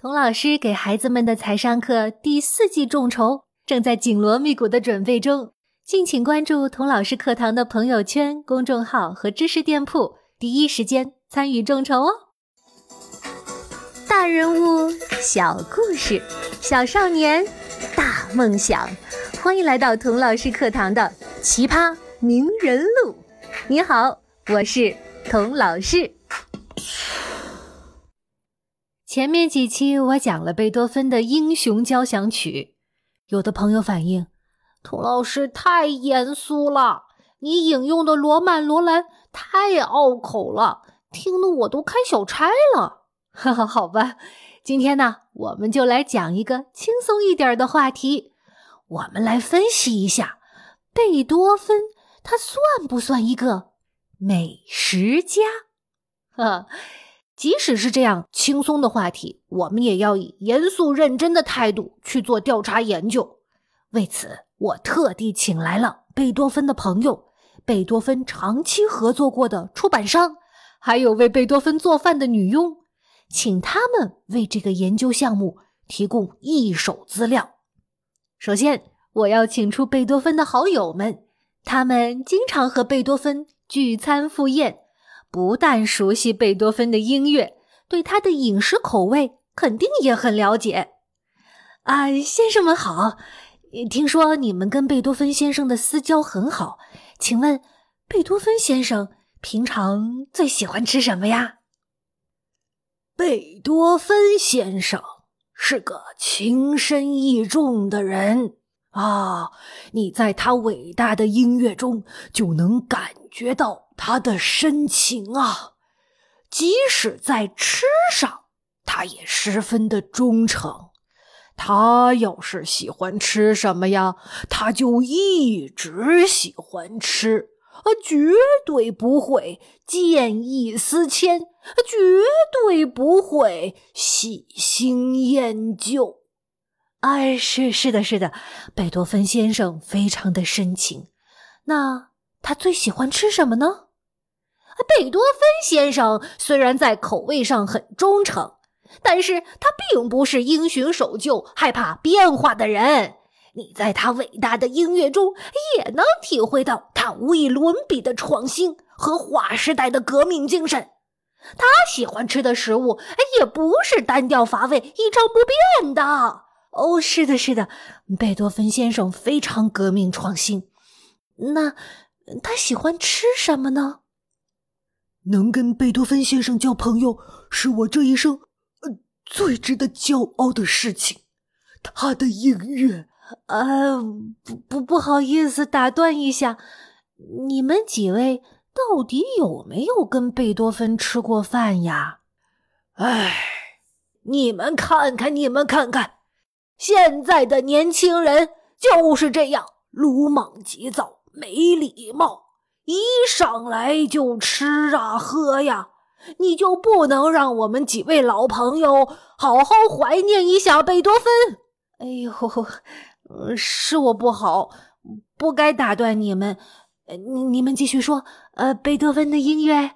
童老师给孩子们的财商课第四季众筹正在紧锣密鼓的准备中，敬请关注童老师课堂的朋友圈、公众号和知识店铺，第一时间参与众筹哦。大人物小故事，小少年大梦想，欢迎来到童老师课堂的奇葩名人录。你好，我是童老师。前面几期我讲了贝多芬的《英雄交响曲》，有的朋友反映，童老师太严肃了，你引用的罗曼·罗兰太拗口了，听得我都开小差了。哈哈，好吧，今天呢，我们就来讲一个轻松一点的话题，我们来分析一下贝多芬，他算不算一个美食家？哈。即使是这样轻松的话题，我们也要以严肃认真的态度去做调查研究。为此，我特地请来了贝多芬的朋友、贝多芬长期合作过的出版商，还有为贝多芬做饭的女佣，请他们为这个研究项目提供一手资料。首先，我要请出贝多芬的好友们，他们经常和贝多芬聚餐赴宴。不但熟悉贝多芬的音乐，对他的饮食口味肯定也很了解。啊，先生们好！听说你们跟贝多芬先生的私交很好，请问贝多芬先生平常最喜欢吃什么呀？贝多芬先生是个情深意重的人啊，你在他伟大的音乐中就能感觉到。他的深情啊，即使在吃上，他也十分的忠诚。他要是喜欢吃什么呀，他就一直喜欢吃，啊，绝对不会见异思迁，绝对不会喜新厌旧。哎，是是的，是的，贝多芬先生非常的深情。那他最喜欢吃什么呢？贝多芬先生虽然在口味上很忠诚，但是他并不是因循守旧、害怕变化的人。你在他伟大的音乐中也能体会到他无与伦比的创新和划时代的革命精神。他喜欢吃的食物也不是单调乏味、一成不变的。哦，是的，是的，贝多芬先生非常革命创新。那他喜欢吃什么呢？能跟贝多芬先生交朋友，是我这一生呃最值得骄傲的事情。他的音乐，呃，不不不好意思，打断一下，你们几位到底有没有跟贝多芬吃过饭呀？哎，你们看看，你们看看，现在的年轻人就是这样，鲁莽急躁，没礼貌。一上来就吃啊喝呀，你就不能让我们几位老朋友好好怀念一下贝多芬？哎呦，是我不好，不该打断你们。你你们继续说。呃，贝多芬的音乐，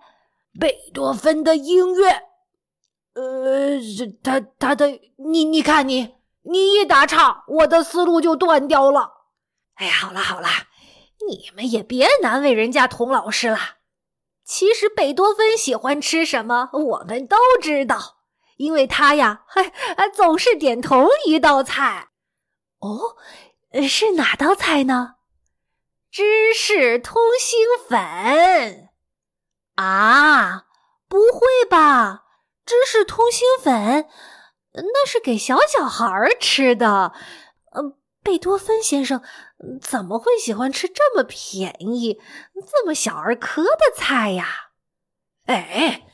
贝多芬的音乐，呃，他他的，你你看你，你一打岔，我的思路就断掉了。哎，好了好了。你们也别难为人家童老师了。其实贝多芬喜欢吃什么，我们都知道，因为他呀，嘿，总是点同一道菜。哦，是哪道菜呢？芝士通心粉。啊，不会吧？芝士通心粉，那是给小小孩吃的。嗯。贝多芬先生怎么会喜欢吃这么便宜、这么小儿科的菜呀？哎，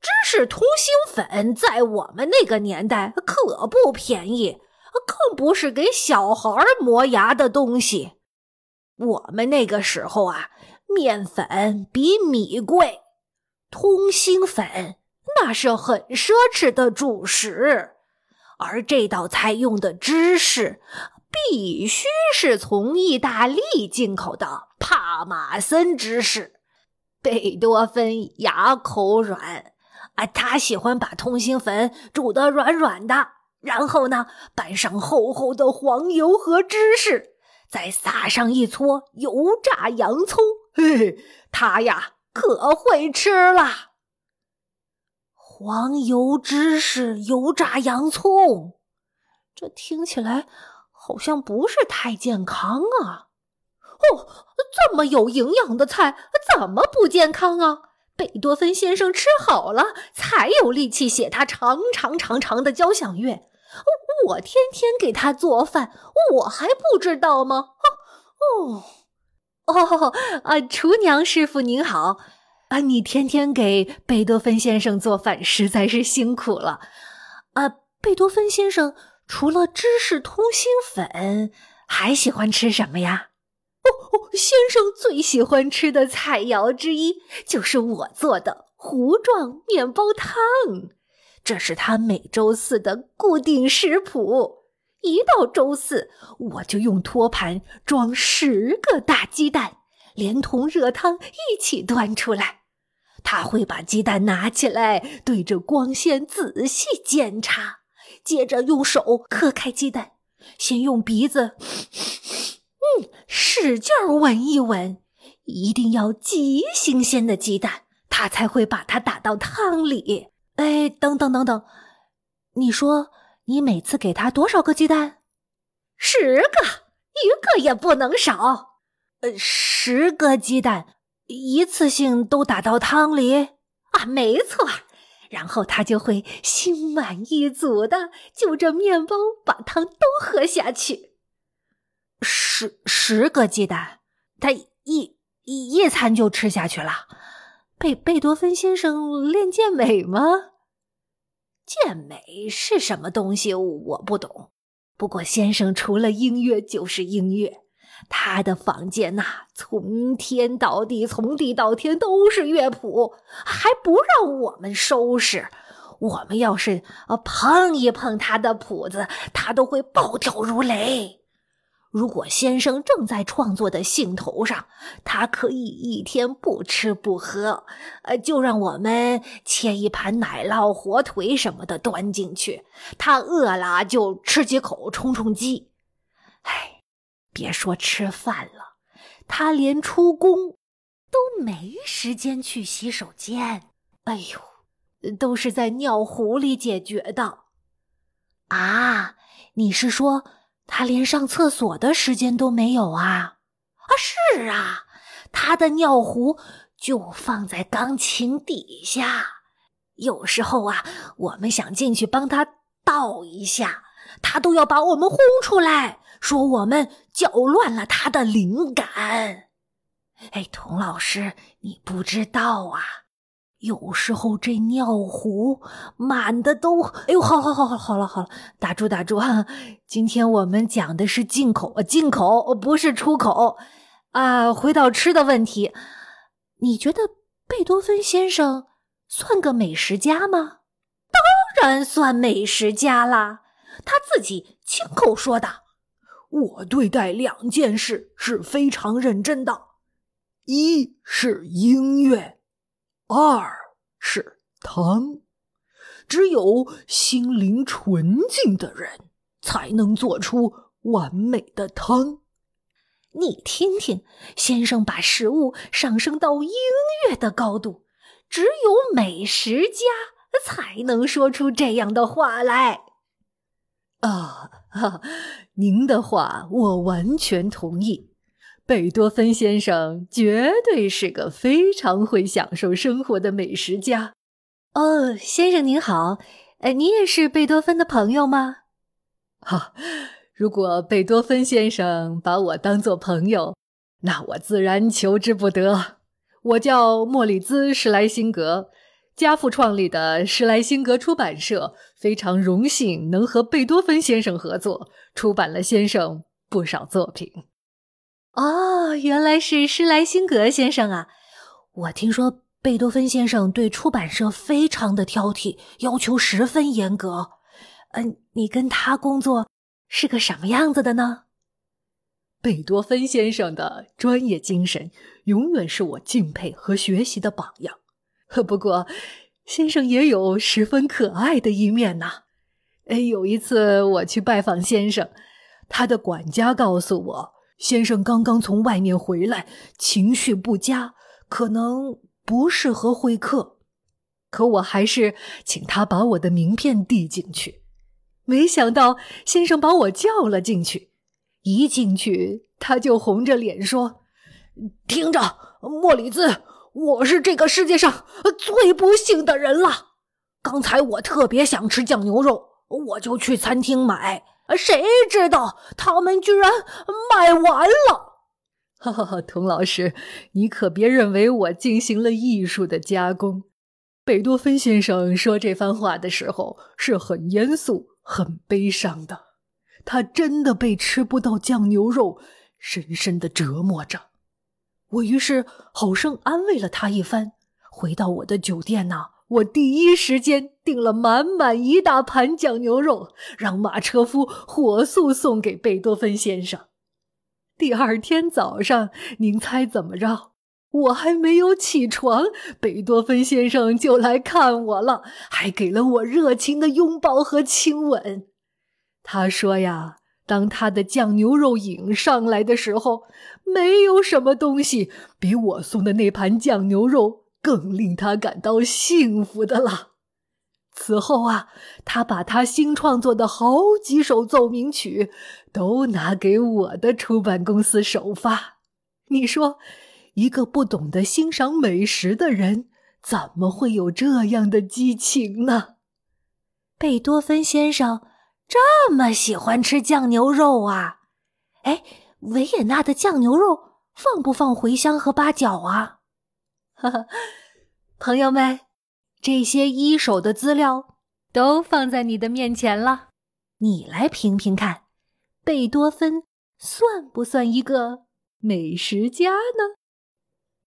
芝士通心粉在我们那个年代可不便宜，更不是给小孩磨牙的东西。我们那个时候啊，面粉比米贵，通心粉那是很奢侈的主食，而这道菜用的芝士。必须是从意大利进口的帕马森芝士。贝多芬牙口软，啊，他喜欢把通心粉煮得软软的，然后呢，拌上厚厚的黄油和芝士，再撒上一撮油炸洋葱。嘿嘿，他呀可会吃了。黄油芝士、油炸洋葱，这听起来好像不是太健康啊！哦，这么有营养的菜，怎么不健康啊？贝多芬先生吃好了，才有力气写他长长长长的交响乐。我天天给他做饭，我还不知道吗？哦哦啊！厨娘师傅您好。啊，你天天给贝多芬先生做饭，实在是辛苦了。啊，贝多芬先生除了芝士通心粉，还喜欢吃什么呀？哦哦，先生最喜欢吃的菜肴之一就是我做的糊状面包汤，这是他每周四的固定食谱。一到周四，我就用托盘装十个大鸡蛋，连同热汤一起端出来。他会把鸡蛋拿起来，对着光线仔细检查，接着用手磕开鸡蛋，先用鼻子，嗯，使劲儿闻一闻，一定要极新鲜的鸡蛋，他才会把它打到汤里。哎，等等等等，你说你每次给他多少个鸡蛋？十个，一个也不能少。呃，十个鸡蛋。一次性都打到汤里啊，没错，然后他就会心满意足的就着面包把汤都喝下去。十十个鸡蛋，他一一一餐就吃下去了。贝贝多芬先生练健美吗？健美是什么东西？我不懂。不过先生除了音乐就是音乐。他的房间呐，从天到地，从地到天都是乐谱，还不让我们收拾。我们要是呃碰一碰他的谱子，他都会暴跳如雷。如果先生正在创作的兴头上，他可以一天不吃不喝，呃，就让我们切一盘奶酪、火腿什么的端进去。他饿了就吃几口充充饥。唉。别说吃饭了，他连出宫都没时间去洗手间。哎呦，都是在尿壶里解决的。啊，你是说他连上厕所的时间都没有啊？啊，是啊，他的尿壶就放在钢琴底下。有时候啊，我们想进去帮他倒一下，他都要把我们轰出来。说我们搅乱了他的灵感。哎，童老师，你不知道啊，有时候这尿壶满的都……哎呦，好好好好好了好了，打住打住啊！今天我们讲的是进口，进口不是出口啊。回到吃的问题，你觉得贝多芬先生算个美食家吗？当然算美食家啦，他自己亲口说的。我对待两件事是非常认真的，一是音乐，二是汤。只有心灵纯净的人才能做出完美的汤。你听听，先生把食物上升到音乐的高度，只有美食家才能说出这样的话来。啊。哈，您的话我完全同意。贝多芬先生绝对是个非常会享受生活的美食家。哦，先生您好，呃，您也是贝多芬的朋友吗？哈，如果贝多芬先生把我当做朋友，那我自然求之不得。我叫莫里兹·施莱辛格。家父创立的施莱辛格出版社非常荣幸能和贝多芬先生合作，出版了先生不少作品。哦，原来是施莱辛格先生啊！我听说贝多芬先生对出版社非常的挑剔，要求十分严格。嗯，你跟他工作是个什么样子的呢？贝多芬先生的专业精神永远是我敬佩和学习的榜样。不过，先生也有十分可爱的一面呐。哎，有一次我去拜访先生，他的管家告诉我，先生刚刚从外面回来，情绪不佳，可能不适合会客。可我还是请他把我的名片递进去。没想到先生把我叫了进去，一进去他就红着脸说：“听着，莫里兹。”我是这个世界上最不幸的人了。刚才我特别想吃酱牛肉，我就去餐厅买，谁知道他们居然卖完了。哈哈哈，童老师，你可别认为我进行了艺术的加工。贝多芬先生说这番话的时候是很严肃、很悲伤的，他真的被吃不到酱牛肉深深的折磨着。我于是好生安慰了他一番。回到我的酒店呢，我第一时间订了满满一大盘酱牛肉，让马车夫火速送给贝多芬先生。第二天早上，您猜怎么着？我还没有起床，贝多芬先生就来看我了，还给了我热情的拥抱和亲吻。他说呀。当他的酱牛肉引上来的时候，没有什么东西比我送的那盘酱牛肉更令他感到幸福的了。此后啊，他把他新创作的好几首奏鸣曲都拿给我的出版公司首发。你说，一个不懂得欣赏美食的人，怎么会有这样的激情呢？贝多芬先生。这么喜欢吃酱牛肉啊？哎，维也纳的酱牛肉放不放茴香和八角啊？哈哈，朋友们，这些一手的资料都放在你的面前了，你来评评看，贝多芬算不算一个美食家呢？